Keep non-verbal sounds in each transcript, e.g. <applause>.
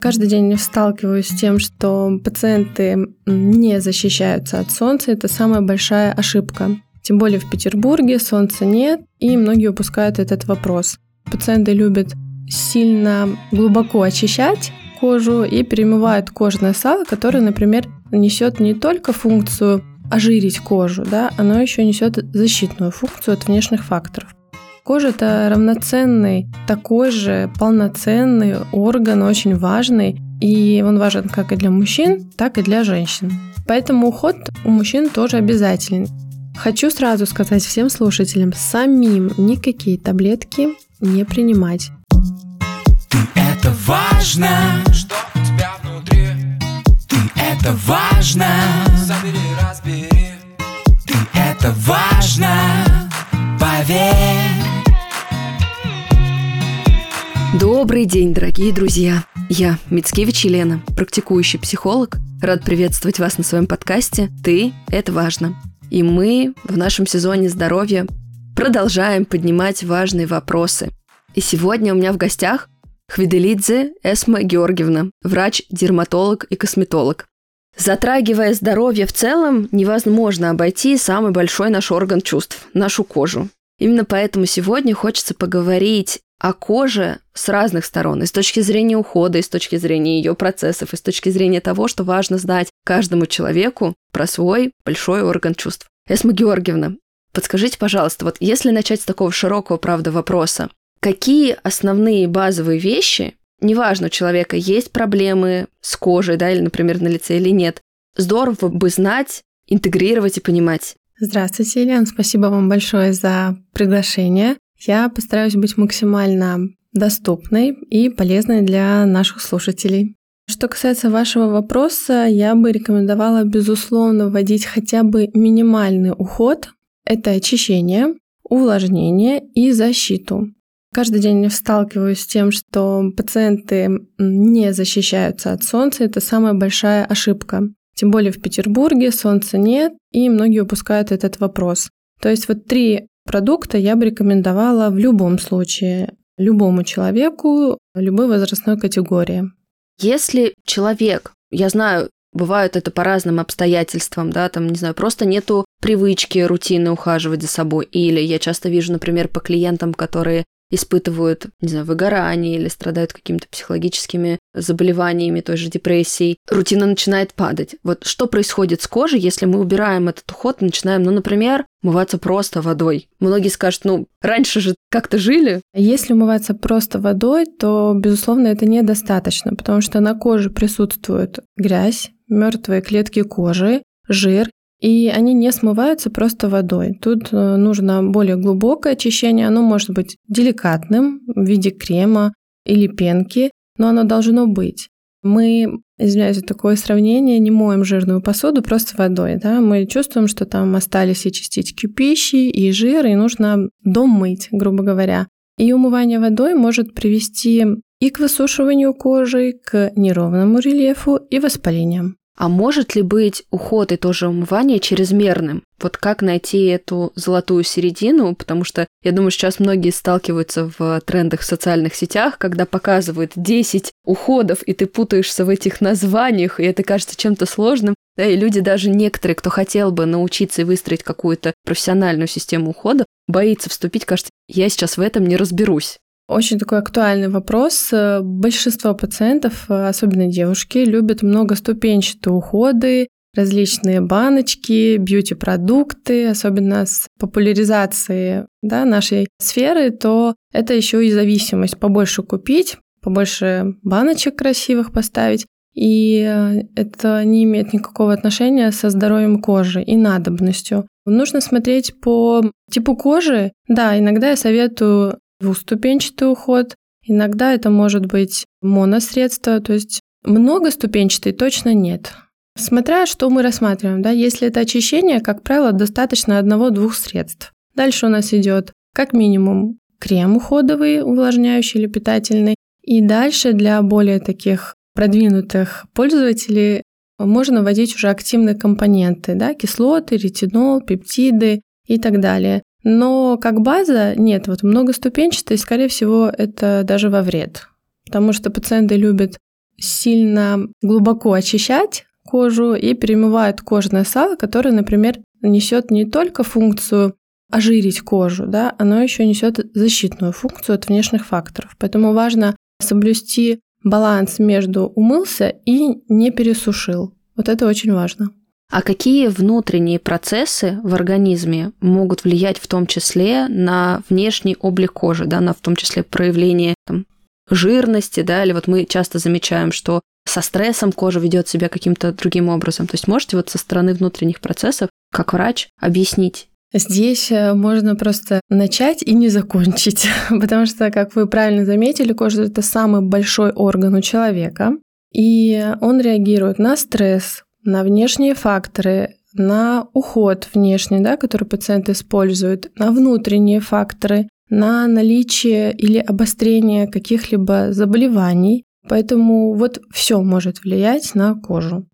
Каждый день сталкиваюсь с тем, что пациенты не защищаются от солнца. Это самая большая ошибка. Тем более в Петербурге солнца нет, и многие упускают этот вопрос. Пациенты любят сильно глубоко очищать кожу и перемывают кожное сало, которое, например, несет не только функцию ожирить кожу, да, оно еще несет защитную функцию от внешних факторов. Кожа – это равноценный, такой же полноценный орган, очень важный, и он важен как и для мужчин, так и для женщин. Поэтому уход у мужчин тоже обязателен. Хочу сразу сказать всем слушателям, самим никакие таблетки не принимать. Ты это важно, что у тебя внутри. Ты это важно, забери, разбери. Ты это важно, поверь. Добрый день, дорогие друзья! Я Мицкевич Елена, практикующий психолог. Рад приветствовать вас на своем подкасте «Ты – это важно». И мы в нашем сезоне здоровья продолжаем поднимать важные вопросы. И сегодня у меня в гостях Хвиделидзе Эсма Георгиевна, врач-дерматолог и косметолог. Затрагивая здоровье в целом, невозможно обойти самый большой наш орган чувств – нашу кожу. Именно поэтому сегодня хочется поговорить о коже с разных сторон, и с точки зрения ухода, и с точки зрения ее процессов, и с точки зрения того, что важно знать каждому человеку про свой большой орган чувств. Эсма Георгиевна, подскажите, пожалуйста, вот если начать с такого широкого, правда, вопроса, какие основные базовые вещи, неважно, у человека есть проблемы с кожей, да, или, например, на лице или нет, здорово бы знать, интегрировать и понимать. Здравствуйте, Елена, спасибо вам большое за приглашение. Я постараюсь быть максимально доступной и полезной для наших слушателей. Что касается вашего вопроса, я бы рекомендовала, безусловно, вводить хотя бы минимальный уход. Это очищение, увлажнение и защиту. Каждый день сталкиваюсь с тем, что пациенты не защищаются от солнца. Это самая большая ошибка. Тем более в Петербурге солнца нет, и многие упускают этот вопрос. То есть вот три продукта я бы рекомендовала в любом случае любому человеку любой возрастной категории. Если человек, я знаю, бывают это по разным обстоятельствам, да, там, не знаю, просто нету привычки, рутины ухаживать за собой, или я часто вижу, например, по клиентам, которые испытывают, не знаю, выгорание или страдают какими-то психологическими заболеваниями, той же депрессией, рутина начинает падать. Вот что происходит с кожей, если мы убираем этот уход, начинаем, ну, например, умываться просто водой? Многие скажут, ну, раньше же как-то жили. Если умываться просто водой, то, безусловно, это недостаточно, потому что на коже присутствует грязь, мертвые клетки кожи, жир, и они не смываются просто водой. Тут э, нужно более глубокое очищение. Оно может быть деликатным в виде крема или пенки, но оно должно быть. Мы, извиняюсь за такое сравнение, не моем жирную посуду просто водой. Да? Мы чувствуем, что там остались и частички пищи, и жир, и нужно домыть, грубо говоря. И умывание водой может привести и к высушиванию кожи, к неровному рельефу и воспалениям. А может ли быть уход и тоже умывание чрезмерным? Вот как найти эту золотую середину? Потому что я думаю, сейчас многие сталкиваются в трендах в социальных сетях, когда показывают 10 уходов, и ты путаешься в этих названиях, и это кажется чем-то сложным. Да, и люди даже некоторые, кто хотел бы научиться и выстроить какую-то профессиональную систему ухода, боится вступить, кажется, я сейчас в этом не разберусь. Очень такой актуальный вопрос. Большинство пациентов, особенно девушки, любят многоступенчатые уходы, различные баночки, бьюти-продукты, особенно с популяризацией да, нашей сферы, то это еще и зависимость. Побольше купить, побольше баночек красивых поставить. И это не имеет никакого отношения со здоровьем кожи и надобностью. Нужно смотреть по типу кожи. Да, иногда я советую двухступенчатый уход. Иногда это может быть моностредство, то есть многоступенчатый точно нет. Смотря что мы рассматриваем, да, если это очищение, как правило, достаточно одного-двух средств. Дальше у нас идет как минимум крем уходовый, увлажняющий или питательный. И дальше для более таких продвинутых пользователей можно вводить уже активные компоненты, да, кислоты, ретинол, пептиды и так далее. Но как база нет, вот многоступенчатый, скорее всего, это даже во вред. Потому что пациенты любят сильно глубоко очищать кожу и перемывают кожное сало, которое, например, несет не только функцию ожирить кожу, да, оно еще несет защитную функцию от внешних факторов. Поэтому важно соблюсти баланс между умылся и не пересушил. Вот это очень важно. А какие внутренние процессы в организме могут влиять в том числе на внешний облик кожи, да, на в том числе проявление там, жирности, да, или вот мы часто замечаем, что со стрессом кожа ведет себя каким-то другим образом. То есть можете вот со стороны внутренних процессов, как врач, объяснить, Здесь э, можно просто начать и не закончить, <laughs> потому что, как вы правильно заметили, кожа это самый большой орган у человека, и он реагирует на стресс, на внешние факторы, на уход внешний, да, который пациент использует, на внутренние факторы, на наличие или обострение каких-либо заболеваний. Поэтому вот все может влиять на кожу.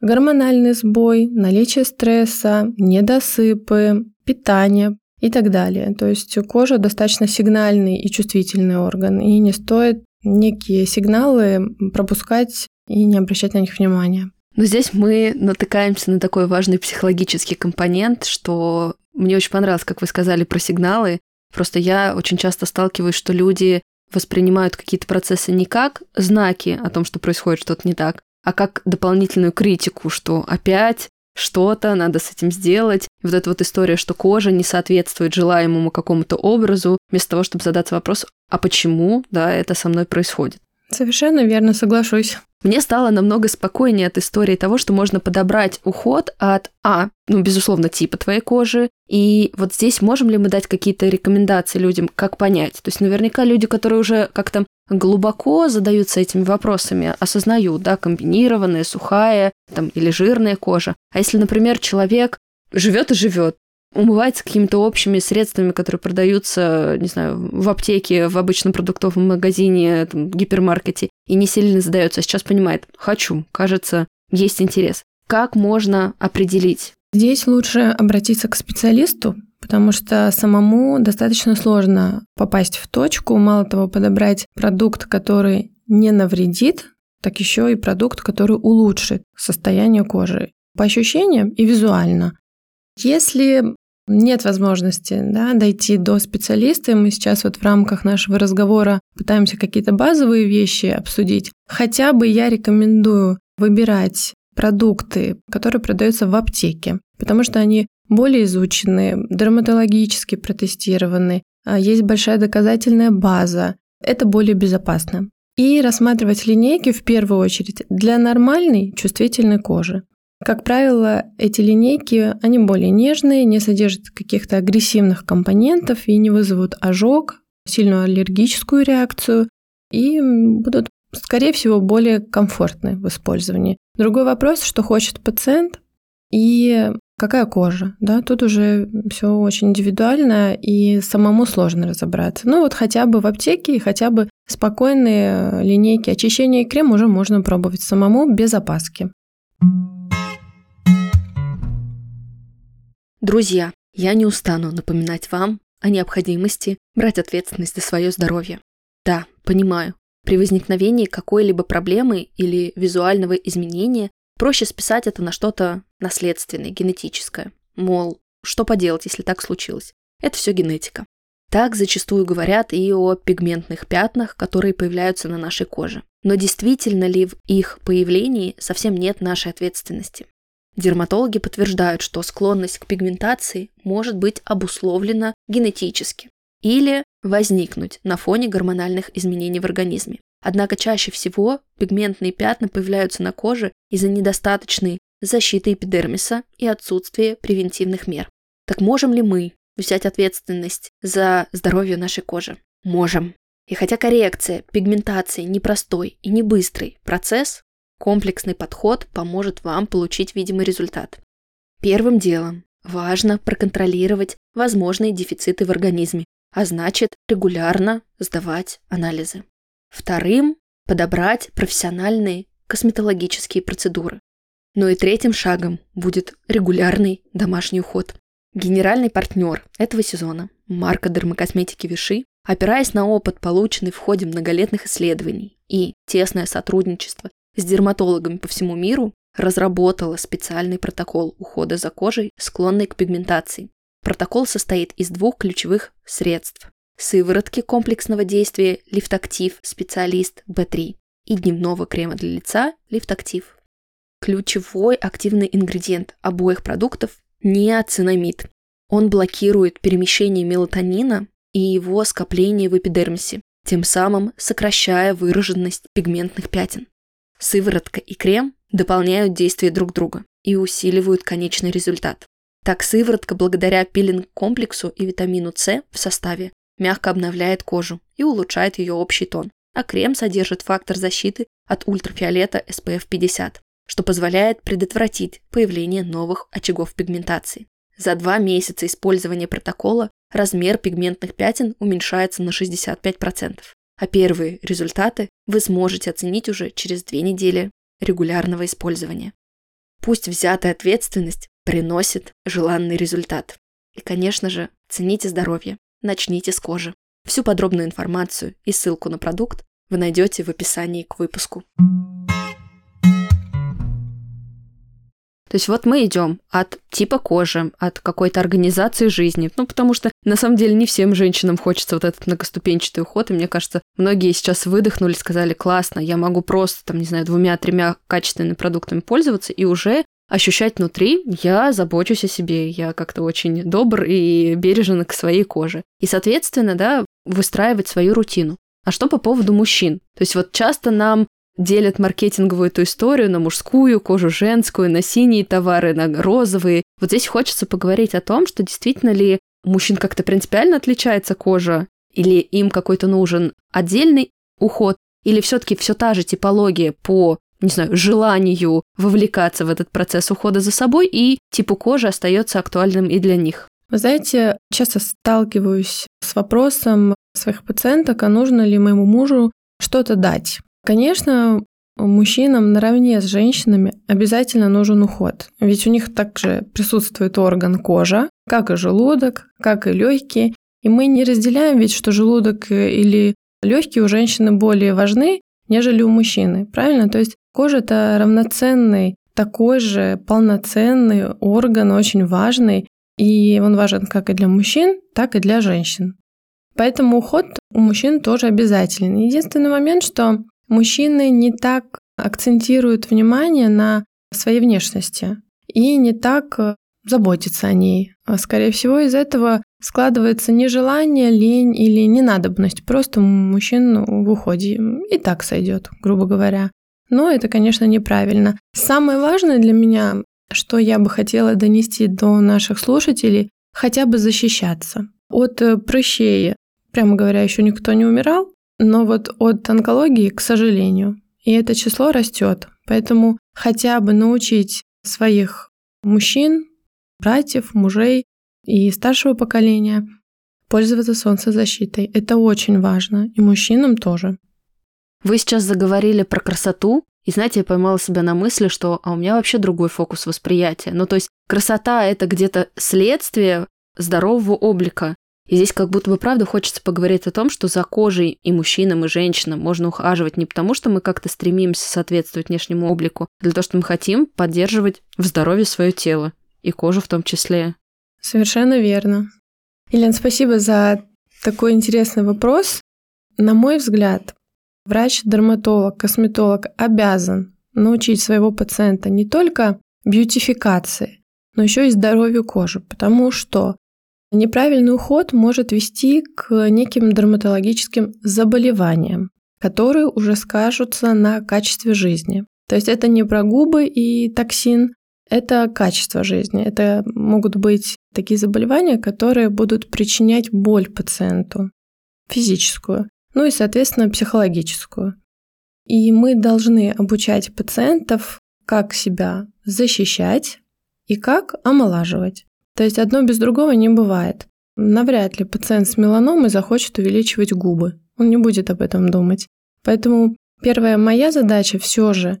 Гормональный сбой, наличие стресса, недосыпы, питание и так далее. То есть кожа достаточно сигнальный и чувствительный орган, и не стоит некие сигналы пропускать и не обращать на них внимания. Но здесь мы натыкаемся на такой важный психологический компонент, что мне очень понравилось, как вы сказали про сигналы. Просто я очень часто сталкиваюсь, что люди воспринимают какие-то процессы не как знаки о том, что происходит что-то не так, а как дополнительную критику, что опять что-то надо с этим сделать. И вот эта вот история, что кожа не соответствует желаемому какому-то образу, вместо того, чтобы задаться вопрос, а почему, да, это со мной происходит. Совершенно верно, соглашусь. Мне стало намного спокойнее от истории того, что можно подобрать уход от А, ну, безусловно, типа твоей кожи. И вот здесь можем ли мы дать какие-то рекомендации людям, как понять? То есть наверняка люди, которые уже как-то глубоко задаются этими вопросами, осознают, да, комбинированная, сухая там, или жирная кожа. А если, например, человек живет и живет, умывается какими-то общими средствами, которые продаются, не знаю, в аптеке, в обычном продуктовом магазине, там, гипермаркете, и не сильно задается, а сейчас понимает, хочу, кажется, есть интерес. Как можно определить? Здесь лучше обратиться к специалисту, потому что самому достаточно сложно попасть в точку, мало того, подобрать продукт, который не навредит, так еще и продукт, который улучшит состояние кожи по ощущениям и визуально. Если нет возможности да, дойти до специалиста, и мы сейчас вот в рамках нашего разговора пытаемся какие-то базовые вещи обсудить, хотя бы я рекомендую выбирать продукты, которые продаются в аптеке, потому что они более изучены, дерматологически протестированы, а есть большая доказательная база. Это более безопасно. И рассматривать линейки в первую очередь для нормальной чувствительной кожи. Как правило, эти линейки, они более нежные, не содержат каких-то агрессивных компонентов и не вызовут ожог, сильную аллергическую реакцию и будут, скорее всего, более комфортны в использовании. Другой вопрос, что хочет пациент и какая кожа. Да? Тут уже все очень индивидуально и самому сложно разобраться. Ну вот хотя бы в аптеке и хотя бы спокойные линейки очищения и крем уже можно пробовать самому без опаски. Друзья, я не устану напоминать вам о необходимости брать ответственность за свое здоровье. Да, понимаю, при возникновении какой-либо проблемы или визуального изменения проще списать это на что-то наследственное, генетическое. Мол, что поделать, если так случилось? Это все генетика. Так зачастую говорят и о пигментных пятнах, которые появляются на нашей коже. Но действительно ли в их появлении совсем нет нашей ответственности? Дерматологи подтверждают, что склонность к пигментации может быть обусловлена генетически или возникнуть на фоне гормональных изменений в организме. Однако чаще всего пигментные пятна появляются на коже из-за недостаточной защиты эпидермиса и отсутствия превентивных мер. Так можем ли мы взять ответственность за здоровье нашей кожи? Можем. И хотя коррекция пигментации непростой и не быстрый процесс, Комплексный подход поможет вам получить видимый результат. Первым делом важно проконтролировать возможные дефициты в организме, а значит регулярно сдавать анализы. Вторым – подобрать профессиональные косметологические процедуры. Ну и третьим шагом будет регулярный домашний уход. Генеральный партнер этого сезона – марка дермокосметики Виши Опираясь на опыт, полученный в ходе многолетних исследований и тесное сотрудничество с дерматологами по всему миру разработала специальный протокол ухода за кожей, склонной к пигментации. Протокол состоит из двух ключевых средств – сыворотки комплексного действия Лифтактив специалист B3 и дневного крема для лица Лифтактив. Ключевой активный ингредиент обоих продуктов – неоцинамид. Он блокирует перемещение мелатонина и его скопление в эпидермисе, тем самым сокращая выраженность пигментных пятен. Сыворотка и крем дополняют действие друг друга и усиливают конечный результат. Так сыворотка благодаря пилинг-комплексу и витамину С в составе мягко обновляет кожу и улучшает ее общий тон, а крем содержит фактор защиты от ультрафиолета SPF 50, что позволяет предотвратить появление новых очагов пигментации. За два месяца использования протокола размер пигментных пятен уменьшается на 65%, а первые результаты вы сможете оценить уже через две недели регулярного использования. Пусть взятая ответственность приносит желанный результат. И, конечно же, цените здоровье, начните с кожи. Всю подробную информацию и ссылку на продукт вы найдете в описании к выпуску. Есть вот мы идем от типа кожи, от какой-то организации жизни. Ну, потому что на самом деле не всем женщинам хочется вот этот многоступенчатый уход. И мне кажется, многие сейчас выдохнули, сказали, классно, я могу просто, там, не знаю, двумя-тремя качественными продуктами пользоваться и уже ощущать внутри, я забочусь о себе, я как-то очень добр и бережен к своей коже. И, соответственно, да, выстраивать свою рутину. А что по поводу мужчин? То есть вот часто нам делят маркетинговую эту историю на мужскую кожу, женскую, на синие товары, на розовые. Вот здесь хочется поговорить о том, что действительно ли у мужчин как-то принципиально отличается кожа, или им какой-то нужен отдельный уход, или все-таки все та же типология по не знаю, желанию вовлекаться в этот процесс ухода за собой, и типу кожи остается актуальным и для них. Вы знаете, часто сталкиваюсь с вопросом своих пациенток, а нужно ли моему мужу что-то дать. Конечно, мужчинам наравне с женщинами обязательно нужен уход, ведь у них также присутствует орган кожа, как и желудок, как и легкие, и мы не разделяем ведь, что желудок или легкие у женщины более важны, нежели у мужчины, правильно? То есть кожа это равноценный, такой же полноценный орган, очень важный, и он важен как и для мужчин, так и для женщин. Поэтому уход у мужчин тоже обязателен. Единственный момент, что мужчины не так акцентируют внимание на своей внешности и не так э, заботятся о ней. А, скорее всего, из этого складывается нежелание, лень или ненадобность. Просто мужчин в уходе и так сойдет, грубо говоря. Но это, конечно, неправильно. Самое важное для меня, что я бы хотела донести до наших слушателей, хотя бы защищаться от э, прыщей. Прямо говоря, еще никто не умирал, но вот от онкологии, к сожалению, и это число растет. Поэтому хотя бы научить своих мужчин, братьев, мужей и старшего поколения пользоваться солнцезащитой. Это очень важно, и мужчинам тоже. Вы сейчас заговорили про красоту, и знаете, я поймала себя на мысли, что а у меня вообще другой фокус восприятия. Ну, то есть красота – это где-то следствие здорового облика. И здесь как будто бы правда хочется поговорить о том, что за кожей и мужчинам, и женщинам можно ухаживать не потому, что мы как-то стремимся соответствовать внешнему облику, а для того, что мы хотим поддерживать в здоровье свое тело, и кожу в том числе. Совершенно верно. Елена, спасибо за такой интересный вопрос. На мой взгляд, врач-дерматолог, косметолог обязан научить своего пациента не только бьютификации, но еще и здоровью кожи, потому что Неправильный уход может вести к неким дерматологическим заболеваниям, которые уже скажутся на качестве жизни. То есть это не про губы и токсин, это качество жизни. Это могут быть такие заболевания, которые будут причинять боль пациенту, физическую, ну и, соответственно, психологическую. И мы должны обучать пациентов, как себя защищать и как омолаживать. То есть одно без другого не бывает. Навряд ли пациент с меланомой захочет увеличивать губы. Он не будет об этом думать. Поэтому первая моя задача все же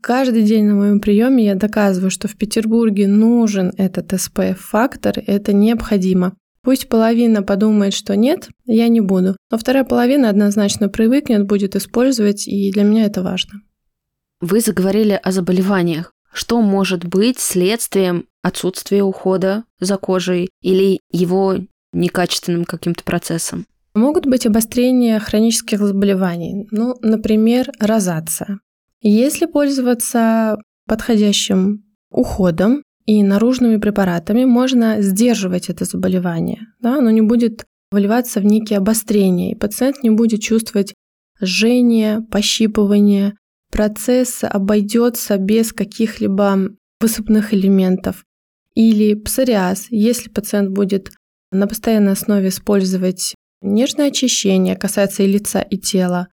Каждый день на моем приеме я доказываю, что в Петербурге нужен этот SPF-фактор, это необходимо. Пусть половина подумает, что нет, я не буду. Но вторая половина однозначно привыкнет, будет использовать, и для меня это важно. Вы заговорили о заболеваниях. Что может быть следствием отсутствия ухода за кожей или его некачественным каким-то процессом? Могут быть обострения хронических заболеваний, ну, например, розация. Если пользоваться подходящим уходом и наружными препаратами, можно сдерживать это заболевание. Да? Оно не будет выливаться в некие обострения, и пациент не будет чувствовать жжение, пощипывание. Процесс обойдется без каких-либо высыпных элементов. Или псориаз, если пациент будет на постоянной основе использовать нежное очищение, касается и лица, и тела,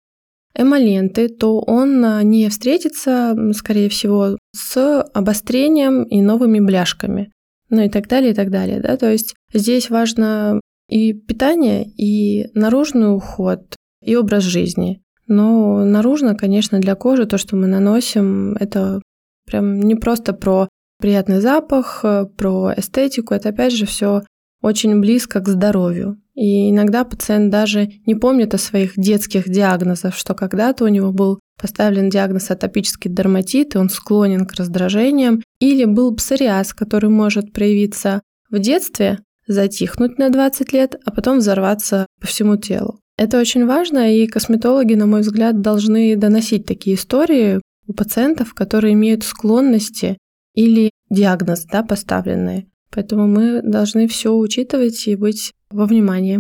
эмоленты, то он а, не встретится, скорее всего, с обострением и новыми бляшками. Ну и так далее, и так далее. Да? То есть здесь важно и питание, и наружный уход, и образ жизни. Но наружно, конечно, для кожи то, что мы наносим, это прям не просто про приятный запах, э, про эстетику, это опять же все очень близко к здоровью. И иногда пациент даже не помнит о своих детских диагнозах, что когда-то у него был поставлен диагноз атопический дерматит, и он склонен к раздражениям, или был псориаз, который может проявиться в детстве, затихнуть на 20 лет, а потом взорваться по всему телу. Это очень важно, и косметологи, на мой взгляд, должны доносить такие истории у пациентов, которые имеют склонности или диагноз да, поставленные. Поэтому мы должны все учитывать и быть во внимании.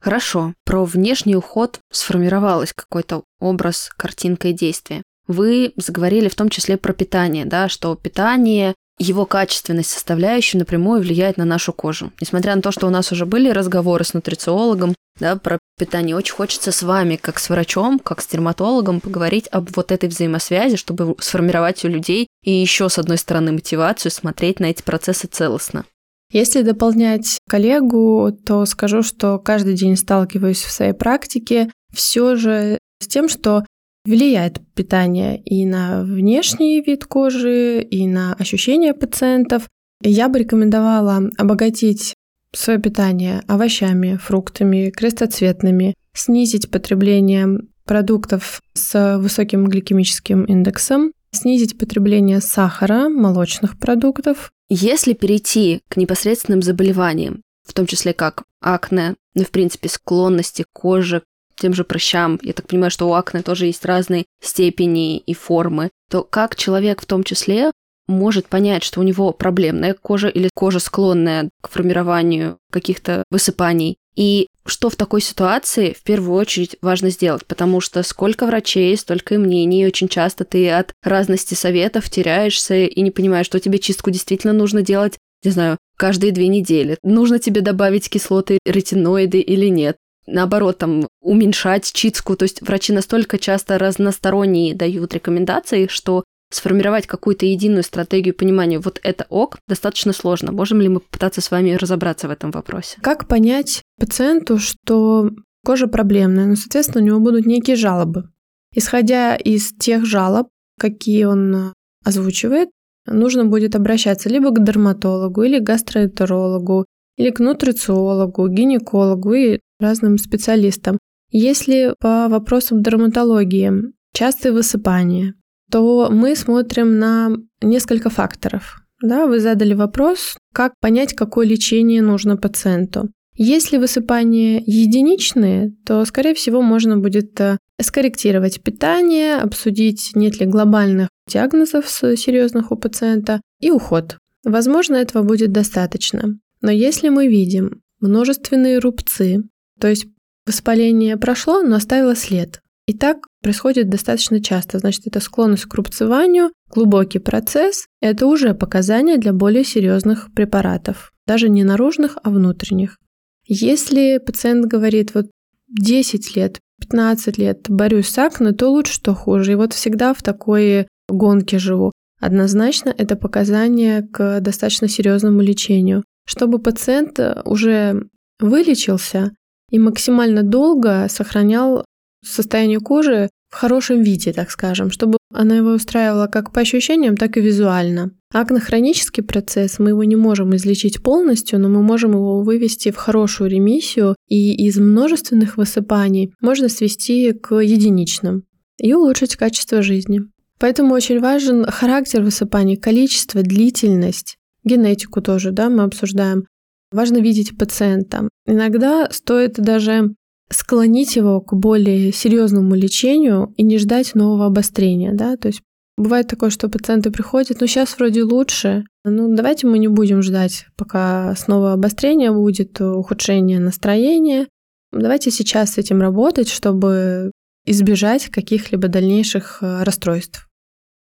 Хорошо, про внешний уход сформировалось какой-то образ, картинка и действие. Вы заговорили в том числе про питание, да, что питание его качественность составляющая напрямую влияет на нашу кожу. Несмотря на то, что у нас уже были разговоры с нутрициологом да, про питание, очень хочется с вами, как с врачом, как с дерматологом, поговорить об вот этой взаимосвязи, чтобы сформировать у людей и еще, с одной стороны, мотивацию смотреть на эти процессы целостно. Если дополнять коллегу, то скажу, что каждый день сталкиваюсь в своей практике все же с тем, что влияет питание и на внешний вид кожи, и на ощущения пациентов. Я бы рекомендовала обогатить свое питание овощами, фруктами, крестоцветными, снизить потребление продуктов с высоким гликемическим индексом, снизить потребление сахара, молочных продуктов. Если перейти к непосредственным заболеваниям, в том числе как акне, ну, в принципе, склонности кожи тем же прыщам, я так понимаю, что у акне тоже есть разные степени и формы, то как человек в том числе может понять, что у него проблемная кожа или кожа склонная к формированию каких-то высыпаний. И что в такой ситуации в первую очередь важно сделать, потому что сколько врачей, столько и мнений, и очень часто ты от разности советов теряешься и не понимаешь, что тебе чистку действительно нужно делать, не знаю, каждые две недели. Нужно тебе добавить кислоты, ретиноиды или нет наоборот, там, уменьшать читску. То есть врачи настолько часто разносторонние дают рекомендации, что сформировать какую-то единую стратегию понимания вот это ок достаточно сложно. Можем ли мы попытаться с вами разобраться в этом вопросе? Как понять пациенту, что кожа проблемная, ну, соответственно, у него будут некие жалобы. Исходя из тех жалоб, какие он озвучивает, нужно будет обращаться либо к дерматологу, или к гастроэнтерологу, или к нутрициологу, гинекологу и разным специалистам. Если по вопросам дерматологии частые высыпания, то мы смотрим на несколько факторов. Да, вы задали вопрос, как понять, какое лечение нужно пациенту. Если высыпания единичные, то, скорее всего, можно будет э, скорректировать питание, обсудить, нет ли глобальных диагнозов серьезных у пациента и уход. Возможно, этого будет достаточно. Но если мы видим множественные рубцы, то есть воспаление прошло, но оставило след. И так происходит достаточно часто. Значит, это склонность к рубцеванию, глубокий процесс. Это уже показания для более серьезных препаратов. Даже не наружных, а внутренних. Если пациент говорит, вот 10 лет, 15 лет борюсь с акне, то лучше, что хуже. И вот всегда в такой гонке живу. Однозначно это показания к достаточно серьезному лечению. Чтобы пациент уже вылечился, и максимально долго сохранял состояние кожи в хорошем виде, так скажем, чтобы она его устраивала как по ощущениям, так и визуально. Акнохронический процесс, мы его не можем излечить полностью, но мы можем его вывести в хорошую ремиссию, и из множественных высыпаний можно свести к единичным и улучшить качество жизни. Поэтому очень важен характер высыпания, количество, длительность, генетику тоже, да, мы обсуждаем. Важно видеть пациента. Иногда стоит даже склонить его к более серьезному лечению и не ждать нового обострения, да, то есть Бывает такое, что пациенты приходят, ну сейчас вроде лучше, ну давайте мы не будем ждать, пока снова обострение будет, ухудшение настроения. Давайте сейчас с этим работать, чтобы избежать каких-либо дальнейших э, расстройств.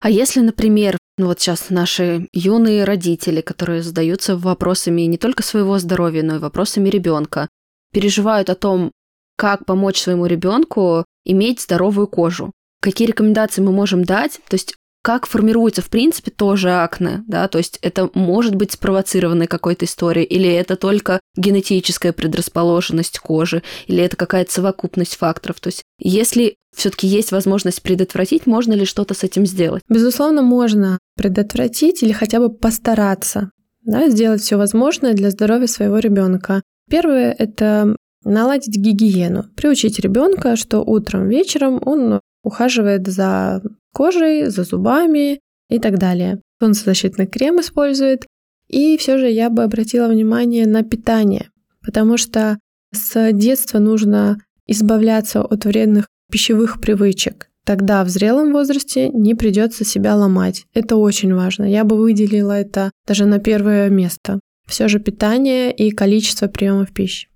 А если, например, ну вот сейчас наши юные родители, которые задаются вопросами не только своего здоровья, но и вопросами ребенка, переживают о том, как помочь своему ребенку иметь здоровую кожу. Какие рекомендации мы можем дать? То есть как формируется, в принципе, тоже акне, да, то есть это может быть спровоцированной какой-то историей, или это только генетическая предрасположенность кожи, или это какая-то совокупность факторов. То есть если все-таки есть возможность предотвратить, можно ли что-то с этим сделать? Безусловно, можно предотвратить или хотя бы постараться да, сделать все возможное для здоровья своего ребенка. Первое – это наладить гигиену, приучить ребенка, что утром, вечером он ухаживает за кожей, за зубами и так далее. Солнцезащитный крем использует. И все же я бы обратила внимание на питание, потому что с детства нужно избавляться от вредных пищевых привычек. Тогда в зрелом возрасте не придется себя ломать. Это очень важно. Я бы выделила это даже на первое место. Все же питание и количество приемов пищи.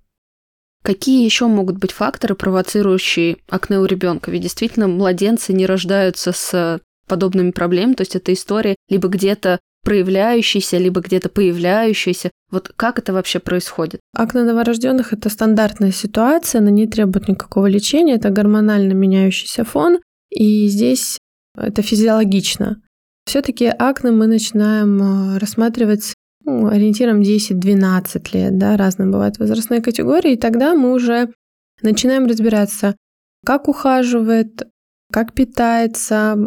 Какие еще могут быть факторы, провоцирующие акне у ребенка? Ведь действительно младенцы не рождаются с подобными проблемами, то есть это история либо где-то проявляющаяся, либо где-то появляющаяся. Вот как это вообще происходит? Акне новорожденных это стандартная ситуация, она не требует никакого лечения, это гормонально меняющийся фон, и здесь это физиологично. Все-таки акне мы начинаем а, рассматривать ну, ориентиром 10-12 лет, да, разные бывают возрастные категории, и тогда мы уже начинаем разбираться, как ухаживает, как питается,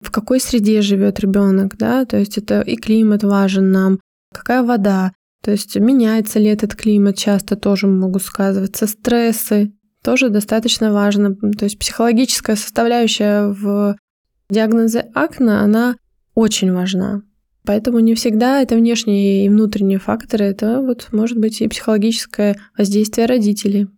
в какой среде живет ребенок, да, то есть это и климат важен нам, какая вода, то есть меняется ли этот климат, часто тоже могут сказываться, стрессы, тоже достаточно важно, то есть психологическая составляющая в диагнозе акне, она очень важна. Поэтому не всегда это внешние и внутренние факторы, это вот может быть и психологическое воздействие родителей.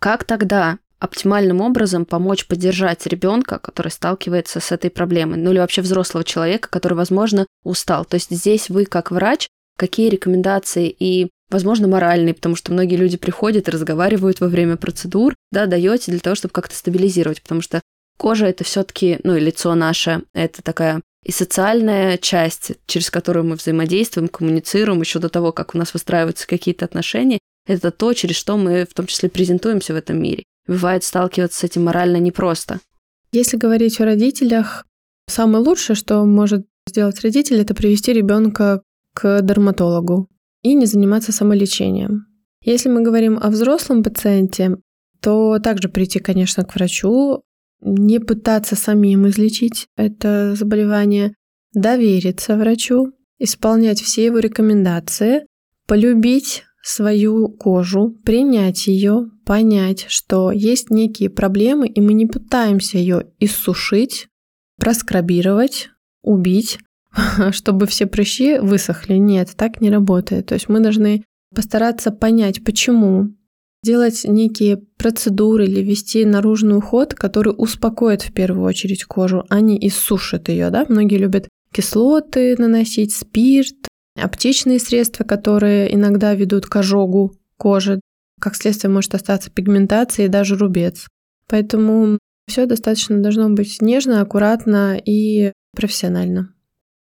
Как тогда оптимальным образом помочь поддержать ребенка, который сталкивается с этой проблемой, ну или вообще взрослого человека, который, возможно, устал. То есть здесь вы, как врач, какие рекомендации и, возможно, моральные, потому что многие люди приходят и разговаривают во время процедур, да, даете для того, чтобы как-то стабилизировать, потому что кожа это все-таки, ну и лицо наше, это такая и социальная часть, через которую мы взаимодействуем, коммуницируем еще до того, как у нас выстраиваются какие-то отношения, это то, через что мы в том числе презентуемся в этом мире. Бывает сталкиваться с этим морально непросто. Если говорить о родителях, самое лучшее, что может сделать родитель, это привести ребенка к дерматологу и не заниматься самолечением. Если мы говорим о взрослом пациенте, то также прийти, конечно, к врачу, не пытаться самим излечить это заболевание, довериться врачу, исполнять все его рекомендации, полюбить свою кожу, принять ее, понять, что есть некие проблемы, и мы не пытаемся ее иссушить, проскрабировать, убить, <laughs> чтобы все прыщи высохли. Нет, так не работает. То есть мы должны постараться понять, почему делать некие процедуры или вести наружный уход, который успокоит в первую очередь кожу, а не иссушит ее. Да? Многие любят кислоты наносить, спирт, аптечные средства, которые иногда ведут к ожогу кожи. Как следствие может остаться пигментация и даже рубец. Поэтому все достаточно должно быть нежно, аккуратно и профессионально.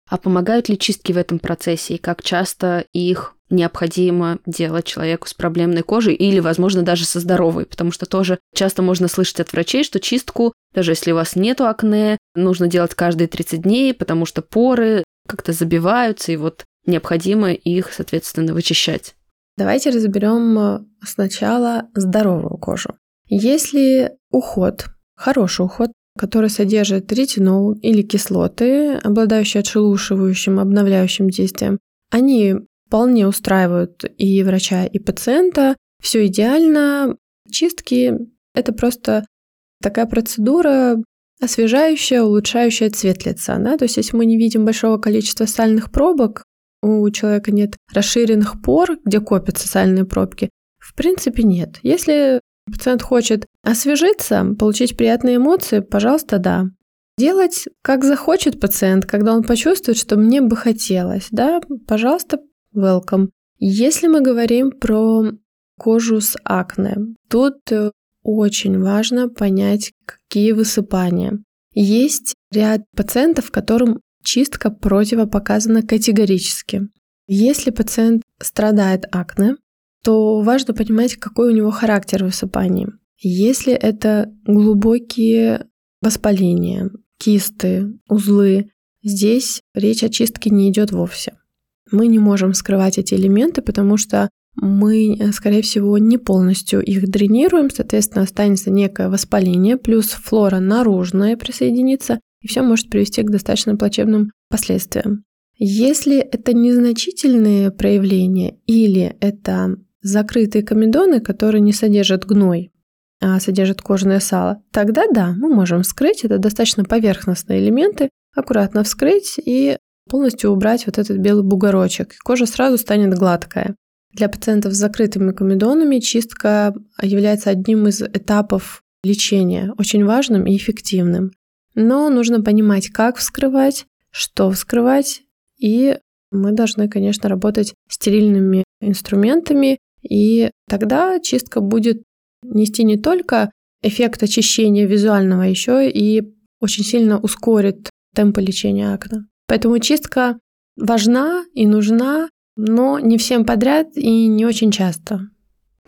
А помогают ли чистки в этом процессе и как часто их необходимо делать человеку с проблемной кожей или, возможно, даже со здоровой, потому что тоже часто можно слышать от врачей, что чистку, даже если у вас нету акне, нужно делать каждые 30 дней, потому что поры как-то забиваются, и вот необходимо их, соответственно, вычищать. Давайте разберем э, сначала здоровую кожу. Если уход, хороший уход, который содержит ретинол или кислоты, обладающие отшелушивающим, обновляющим действием, они вполне устраивают и врача, и пациента. Все идеально. Чистки – это просто такая процедура, освежающее, улучшающее цвет лица. Да? То есть если мы не видим большого количества сальных пробок, у человека нет расширенных пор, где копятся сальные пробки, в принципе нет. Если пациент хочет освежиться, получить приятные эмоции, пожалуйста, да. Делать, как захочет пациент, когда он почувствует, что мне бы хотелось, да, пожалуйста, welcome. Если мы говорим про кожу с акне, тут э, очень важно понять, какие высыпания. Есть ряд пациентов, которым чистка противопоказана категорически. Если пациент страдает акне, то важно понимать, какой у него характер высыпаний. Если это глубокие воспаления, кисты, узлы, здесь речь о чистке не идет вовсе. Мы не можем скрывать эти элементы, потому что мы, э, скорее всего, не полностью их дренируем, соответственно, останется некое воспаление, плюс флора наружная присоединится, и все может привести к достаточно плачевным последствиям. Если это незначительные проявления или это закрытые комедоны, которые не содержат гной, а содержат кожное сало, тогда да, мы можем вскрыть, это достаточно поверхностные элементы, аккуратно вскрыть и полностью убрать вот этот белый бугорочек. Кожа сразу станет гладкая. Для пациентов с закрытыми комедонами чистка является одним из этапов лечения, очень важным и эффективным. Но нужно понимать, как вскрывать, что вскрывать, и мы должны, конечно, работать стерильными инструментами, и тогда чистка будет нести не только эффект очищения визуального, еще и очень сильно ускорит темпы лечения акне. Поэтому чистка важна и нужна, но не всем подряд и не очень часто.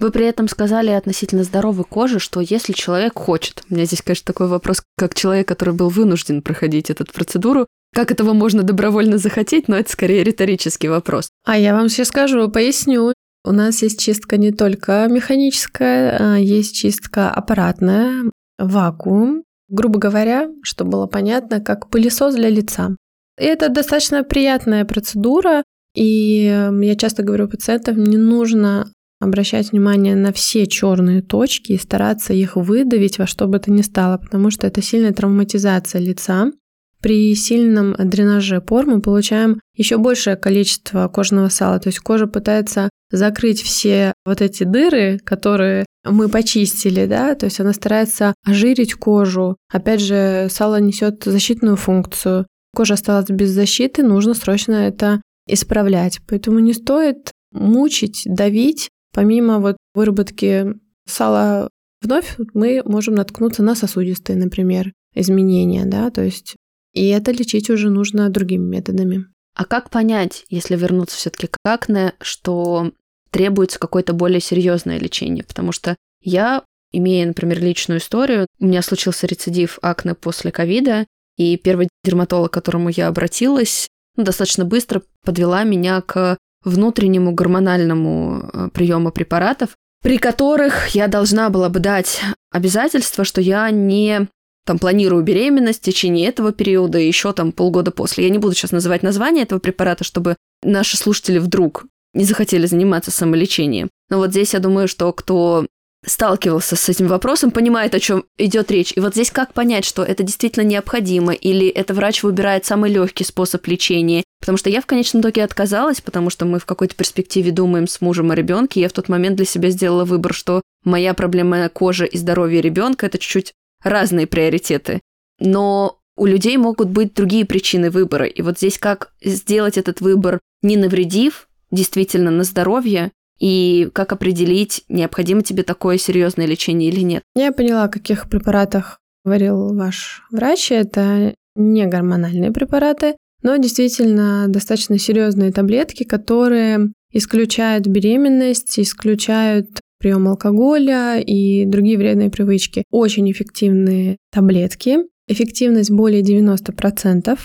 Вы при этом сказали относительно здоровой кожи, что если человек хочет, у меня здесь, конечно, такой вопрос, как человек, который был вынужден проходить эту процедуру, как этого можно добровольно захотеть, но это скорее риторический вопрос. А я вам сейчас скажу, поясню. У нас есть чистка не только механическая, а есть чистка аппаратная, вакуум. Грубо говоря, чтобы было понятно, как пылесос для лица. Это достаточно приятная процедура, и эм, я часто говорю пациентам, не нужно обращать внимание на все черные точки и стараться их выдавить во что бы то ни стало, потому что это сильная травматизация лица. При сильном дренаже пор мы получаем еще большее количество кожного сала, то есть кожа пытается закрыть все вот эти дыры, которые мы почистили, да, то есть она старается ожирить кожу. Опять же, сало несет защитную функцию. Кожа осталась без защиты, нужно срочно это исправлять. Поэтому не стоит мучить, давить. Помимо вот выработки сала вновь, мы можем наткнуться на сосудистые, например, изменения, да, то есть и это лечить уже нужно другими методами. А как понять, если вернуться все-таки к акне, что требуется какое-то более серьезное лечение? Потому что я, имея, например, личную историю, у меня случился рецидив акне после ковида, и первый дерматолог, к которому я обратилась, достаточно быстро подвела меня к внутреннему гормональному э, приему препаратов, при которых я должна была бы дать обязательство, что я не там планирую беременность в течение этого периода и еще там полгода после. Я не буду сейчас называть название этого препарата, чтобы наши слушатели вдруг не захотели заниматься самолечением. Но вот здесь я думаю, что кто сталкивался с этим вопросом, понимает, о чем идет речь. И вот здесь как понять, что это действительно необходимо, или это врач выбирает самый легкий способ лечения. Потому что я в конечном итоге отказалась, потому что мы в какой-то перспективе думаем с мужем о ребенке. Я в тот момент для себя сделала выбор, что моя проблема кожи и здоровье ребенка это чуть-чуть разные приоритеты. Но у людей могут быть другие причины выбора. И вот здесь как сделать этот выбор, не навредив действительно на здоровье, и как определить, необходимо тебе такое серьезное лечение или нет. Я поняла, о каких препаратах говорил ваш врач. Это не гормональные препараты, но действительно достаточно серьезные таблетки, которые исключают беременность, исключают прием алкоголя и другие вредные привычки. Очень эффективные таблетки. Эффективность более 90%.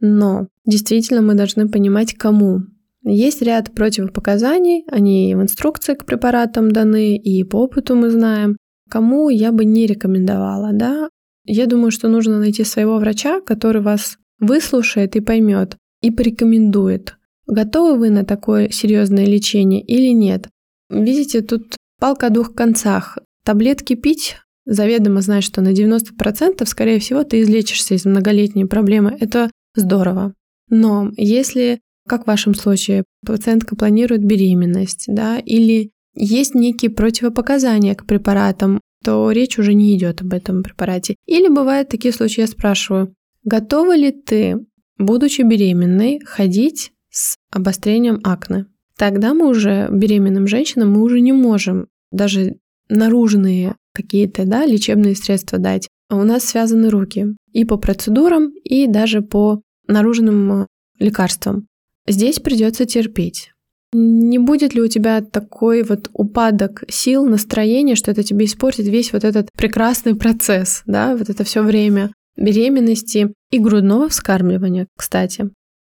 Но действительно мы должны понимать, кому есть ряд противопоказаний, они в инструкции к препаратам даны, и по опыту мы знаем, кому я бы не рекомендовала, да. Я думаю, что нужно найти своего врача, который вас выслушает и поймет, и порекомендует, готовы вы на такое серьезное лечение или нет. Видите, тут палка о двух концах. Таблетки пить заведомо знать, что на 90% скорее всего ты излечишься из многолетней проблемы. Это здорово. Но если, как в вашем случае, пациентка планирует беременность, да, или есть некие противопоказания к препаратам, то речь уже не идет об этом препарате. Или бывают такие случаи, я спрашиваю, готова ли ты, будучи беременной, ходить с обострением акне? Тогда мы уже беременным женщинам мы уже не можем даже наружные какие-то да, лечебные средства дать. А у нас связаны руки и по процедурам, и даже по наружным лекарствам. Здесь придется терпеть. Не будет ли у тебя такой вот упадок сил, настроения, что это тебе испортит весь вот этот прекрасный процесс, да, вот это все время беременности и грудного вскармливания, кстати.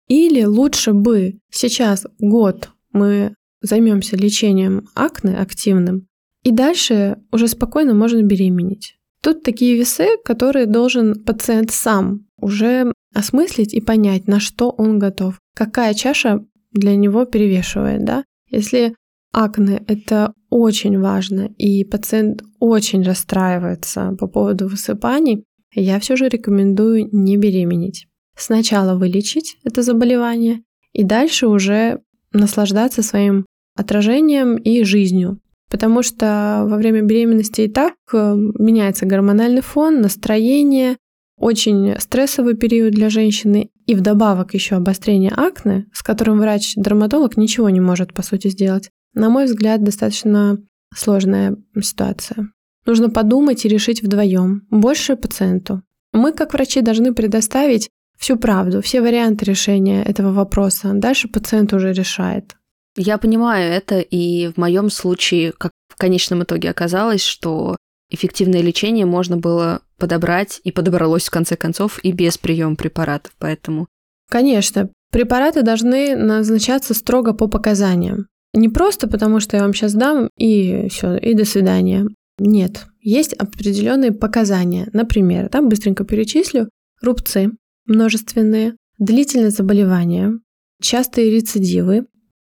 Или лучше бы сейчас год мы займемся лечением акне активным, и дальше уже спокойно можно беременеть. Тут такие весы, которые должен пациент сам уже осмыслить и понять, на что он готов. Какая чаша для него перевешивает, да? Если акне – это очень важно, и пациент очень расстраивается по поводу высыпаний, я все же рекомендую не беременеть. Сначала вылечить это заболевание, и дальше уже наслаждаться своим отражением и жизнью. Потому что во время беременности и так э, меняется гормональный фон, настроение, очень стрессовый период для женщины и вдобавок еще обострение акне, с которым врач-дерматолог ничего не может, по сути, сделать. На мой взгляд, достаточно сложная ситуация. Нужно подумать и решить вдвоем, больше пациенту. Мы, как врачи, должны предоставить всю правду, все варианты решения этого вопроса. Дальше пациент уже решает. Я понимаю это, и в моем случае, как в конечном итоге оказалось, что эффективное лечение можно было подобрать и подобралось в конце концов и без приема препаратов, поэтому... Конечно, препараты должны назначаться строго по показаниям. Не просто потому, что я вам сейчас дам и все, и до свидания. Нет, есть определенные показания. Например, там быстренько перечислю, рубцы множественные, длительное заболевание, частые рецидивы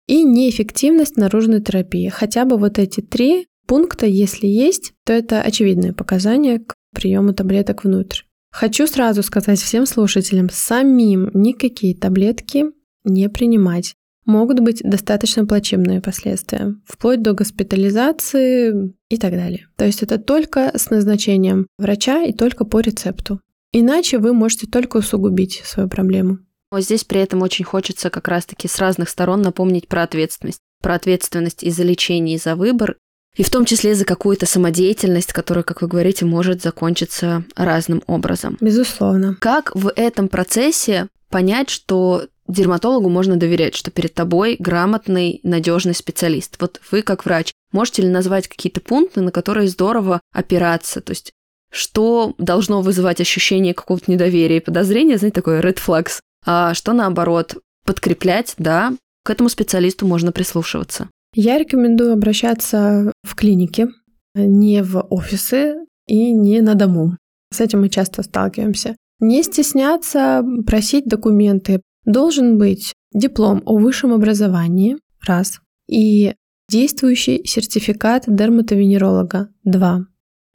и неэффективность наружной терапии. Хотя бы вот эти три пункта, если есть, то это очевидные показания к приему таблеток внутрь. Хочу сразу сказать всем слушателям, самим никакие таблетки не принимать. Могут быть достаточно плачебные последствия, вплоть до госпитализации и так далее. То есть это только с назначением врача и только по рецепту. Иначе вы можете только усугубить свою проблему. Вот здесь при этом очень хочется как раз-таки с разных сторон напомнить про ответственность. Про ответственность и за лечение, и за выбор, и в том числе за какую-то самодеятельность, которая, как вы говорите, может закончиться разным образом. Безусловно. Как в этом процессе понять, что дерматологу можно доверять, что перед тобой грамотный, надежный специалист. Вот вы, как врач, можете ли назвать какие-то пункты, на которые здорово опираться? То есть что должно вызывать ощущение какого-то недоверия и подозрения, знаете, такой red flags, а что наоборот, подкреплять, да, к этому специалисту можно прислушиваться. Я рекомендую обращаться в клинике, не в офисы и не на дому. С этим мы часто сталкиваемся. Не стесняться просить документы. Должен быть диплом о высшем образовании, раз, и действующий сертификат дерматовенеролога, два.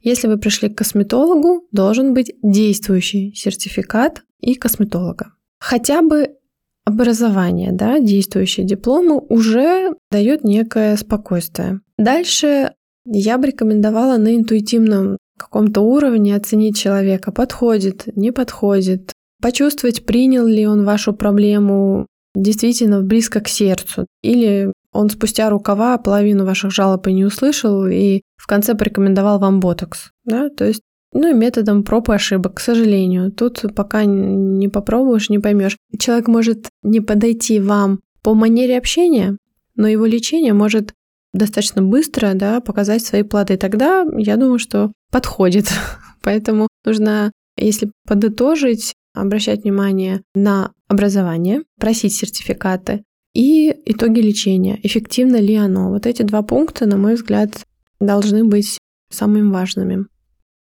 Если вы пришли к косметологу, должен быть действующий сертификат и косметолога. Хотя бы образование, да, действующие дипломы уже дают некое спокойствие. Дальше я бы рекомендовала на интуитивном каком-то уровне оценить человека, подходит, не подходит, почувствовать, принял ли он вашу проблему действительно близко к сердцу, или он спустя рукава половину ваших жалоб и не услышал, и в конце порекомендовал вам ботокс. Да? То есть ну и методом проб и ошибок, к сожалению. Тут пока не попробуешь, не поймешь. Человек может не подойти вам по манере общения, но его лечение может достаточно быстро да, показать свои плоды. Тогда я думаю, что подходит. <laughs> Поэтому нужно, если подытожить, обращать внимание на образование, просить сертификаты и итоги лечения. Эффективно ли оно? Вот эти два пункта, на мой взгляд, должны быть самыми важными.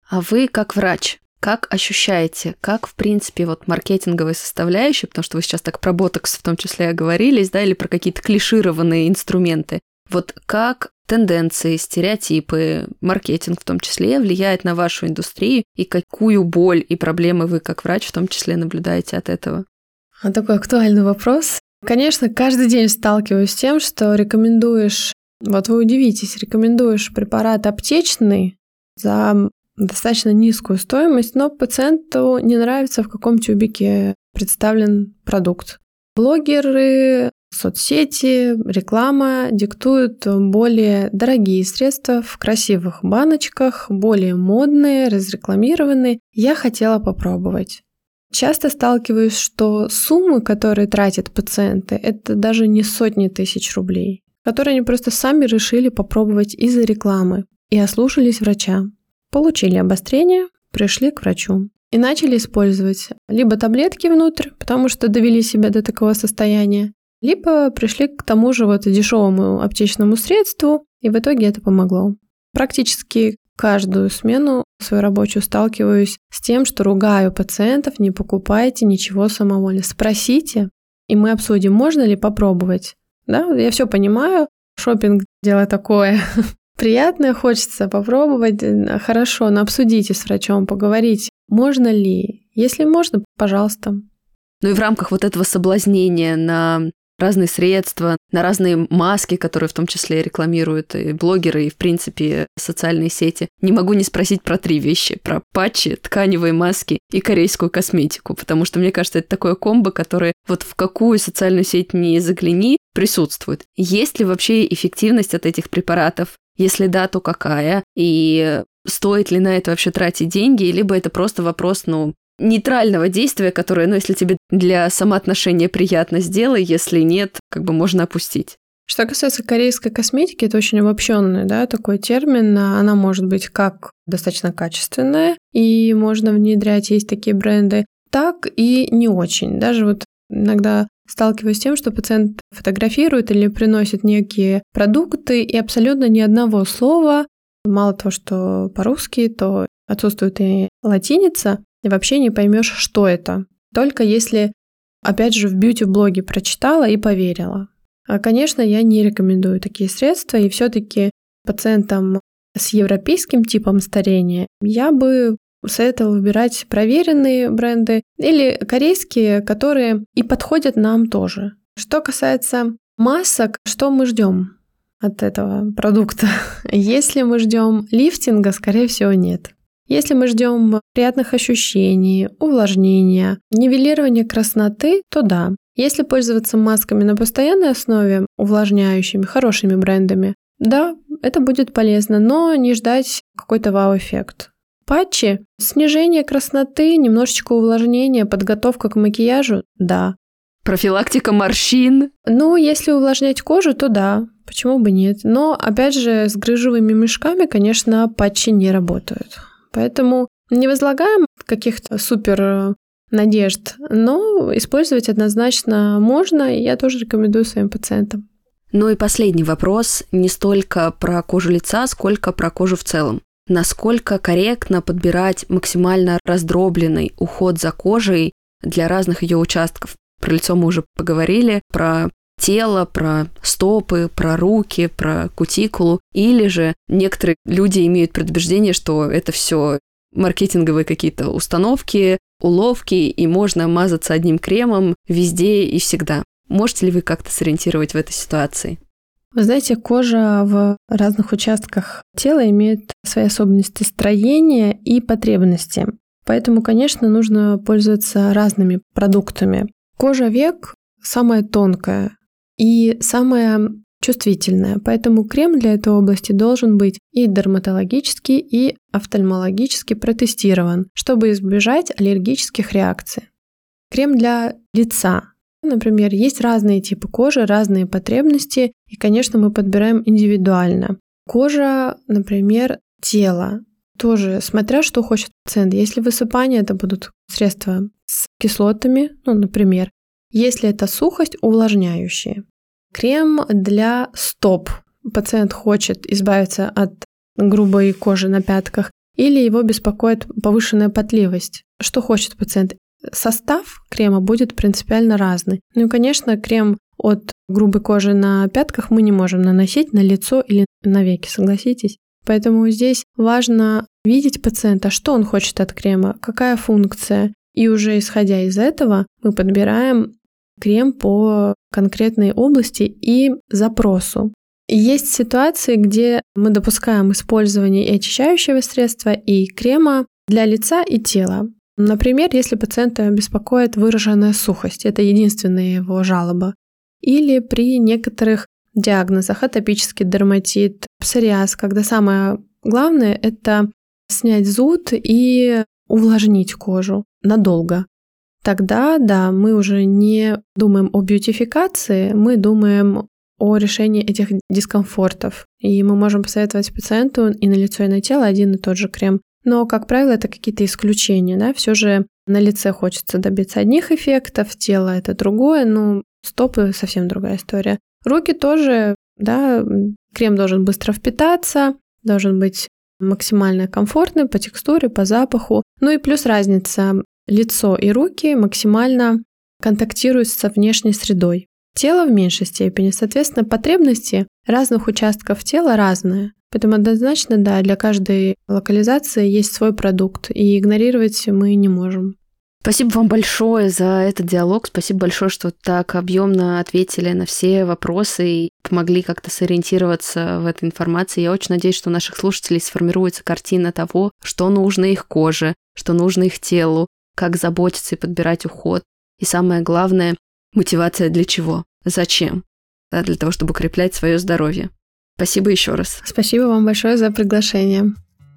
А вы как врач, как ощущаете, как, в принципе, вот маркетинговая составляющая, потому что вы сейчас так про ботокс в том числе оговорились, да, или про какие-то клишированные инструменты, Вот как тенденции, стереотипы, маркетинг в том числе влияет на вашу индустрию и какую боль и проблемы вы как врач в том числе наблюдаете от этого? А такой актуальный вопрос. Конечно, каждый день сталкиваюсь с тем, что рекомендуешь, вот вы удивитесь, рекомендуешь препарат аптечный за достаточно низкую стоимость, но пациенту не нравится, в каком тюбике представлен продукт. Блогеры, соцсети, реклама диктуют более дорогие средства в красивых баночках, более модные, разрекламированные. Я хотела попробовать. Часто сталкиваюсь, что суммы, которые тратят пациенты, это даже не сотни тысяч рублей, которые они просто сами решили попробовать из-за рекламы и ослушались врача. Получили обострение, пришли к врачу и начали использовать либо таблетки внутрь, потому что довели себя до такого состояния, либо пришли к тому же вот дешевому аптечному средству, и в итоге это помогло. Практически каждую смену свою рабочую сталкиваюсь с тем, что ругаю пациентов, не покупайте ничего самовольно. Спросите, и мы обсудим, можно ли попробовать. Да, я все понимаю, шопинг дело такое <laughs> приятное, хочется попробовать. Хорошо, но обсудите с врачом, поговорите, можно ли. Если можно, пожалуйста. Ну и в рамках вот этого соблазнения на разные средства, на разные маски, которые в том числе рекламируют и блогеры, и, в принципе, социальные сети. Не могу не спросить про три вещи. Про патчи, тканевые маски и корейскую косметику, потому что, мне кажется, это такое комбо, которое вот в какую социальную сеть не загляни, присутствует. Есть ли вообще эффективность от этих препаратов? Если да, то какая? И стоит ли на это вообще тратить деньги, либо это просто вопрос, ну, нейтрального действия, которое, ну, если тебе для самоотношения приятно, сделай, если нет, как бы можно опустить. Что касается корейской косметики, это очень обобщенный, да, такой термин. Она может быть как достаточно качественная, и можно внедрять, есть такие бренды, так и не очень. Даже вот иногда сталкиваюсь с тем, что пациент фотографирует или приносит некие продукты, и абсолютно ни одного слова, мало того, что по-русски, то отсутствует и латиница, и вообще не поймешь, что это. Только если, опять же, в бьюти-блоге прочитала и поверила. А, конечно, я не рекомендую такие средства, и все-таки пациентам с европейским типом старения я бы советовала выбирать проверенные бренды или корейские, которые и подходят нам тоже. Что касается масок, что мы ждем от этого продукта? <laughs> Если мы ждем лифтинга, скорее всего, нет. Если мы ждем приятных ощущений, увлажнения, нивелирования красноты, то да. Если пользоваться масками на постоянной основе, увлажняющими, хорошими брендами, да, это будет полезно, но не ждать какой-то вау-эффект. Патчи, снижение красноты, немножечко увлажнения, подготовка к макияжу, да. Профилактика морщин. Ну, если увлажнять кожу, то да, почему бы нет. Но, опять же, с грыжевыми мешками, конечно, патчи не работают. Поэтому не возлагаем каких-то супер э, надежд, но использовать однозначно можно, и я тоже рекомендую своим пациентам. Ну и последний вопрос не столько про кожу лица, сколько про кожу в целом. Насколько корректно подбирать максимально раздробленный уход за кожей для разных ее участков? Про лицо мы уже поговорили, про тело, про стопы, про руки, про кутикулу. Или же некоторые люди имеют предубеждение, что это все маркетинговые какие-то установки, уловки, и можно мазаться одним кремом везде и всегда. Можете ли вы как-то сориентировать в этой ситуации? Вы знаете, кожа в разных участках тела имеет свои особенности строения и потребности. Поэтому, конечно, нужно пользоваться разными продуктами. Кожа век самая тонкая, и самое чувствительная, поэтому крем для этой области должен быть и дерматологически, и офтальмологически протестирован, чтобы избежать аллергических реакций. Крем для лица. Например, есть разные типы кожи, разные потребности, и, конечно, мы подбираем индивидуально. Кожа, например, тело. Тоже, смотря что хочет пациент. Если высыпание, это будут средства с кислотами, ну, например. Если это сухость, увлажняющие. Крем для стоп. Пациент хочет избавиться от грубой кожи на пятках или его беспокоит повышенная потливость. Что хочет пациент? Состав крема будет принципиально разный. Ну и, конечно, крем от грубой кожи на пятках мы не можем наносить на лицо или на веки, согласитесь? Поэтому здесь важно видеть пациента, что он хочет от крема, какая функция. И уже исходя из этого мы подбираем крем по конкретной области и запросу. Есть ситуации, где мы допускаем использование и очищающего средства, и крема для лица и тела. Например, если пациента беспокоит выраженная сухость, это единственная его жалоба. Или при некоторых диагнозах атопический дерматит, псориаз, когда самое главное – это снять зуд и увлажнить кожу надолго. Тогда, да, мы уже не думаем о бьютификации, мы думаем о решении этих дискомфортов. И мы можем посоветовать пациенту и на лицо, и на тело один и тот же крем. Но, как правило, это какие-то исключения, да, все же на лице хочется добиться одних эффектов, тело это другое, ну, стопы совсем другая история. Руки тоже, да, крем должен быстро впитаться, должен быть максимально комфортный по текстуре, по запаху. Ну и плюс разница, лицо и руки максимально контактируют со внешней средой. Тело в меньшей степени, соответственно, потребности разных участков тела разные. Поэтому однозначно, да, для каждой локализации есть свой продукт, и игнорировать мы не можем. Спасибо вам большое за этот диалог. Спасибо большое, что так объемно ответили на все вопросы и помогли как-то сориентироваться в этой информации. Я очень надеюсь, что у наших слушателей сформируется картина того, что нужно их коже, что нужно их телу, как заботиться и подбирать уход. И самое главное, мотивация для чего? Зачем? Да, для того, чтобы укреплять свое здоровье. Спасибо еще раз. Спасибо вам большое за приглашение.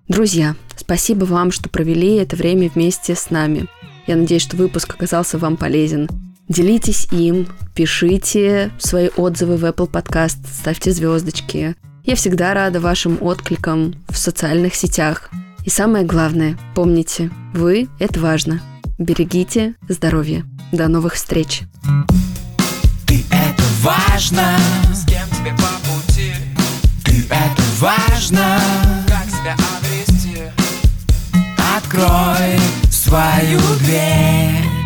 Друзья, спасибо вам, что провели это время вместе с нами. Я надеюсь, что выпуск оказался вам полезен. Делитесь им, пишите свои отзывы в Apple Podcast, ставьте звездочки. Я всегда рада вашим откликам в социальных сетях. И самое главное, помните, вы – это важно. Берегите здоровье. До новых встреч. Ты это важно. С кем тебе это важно. Как себя обрести? Открой свою дверь.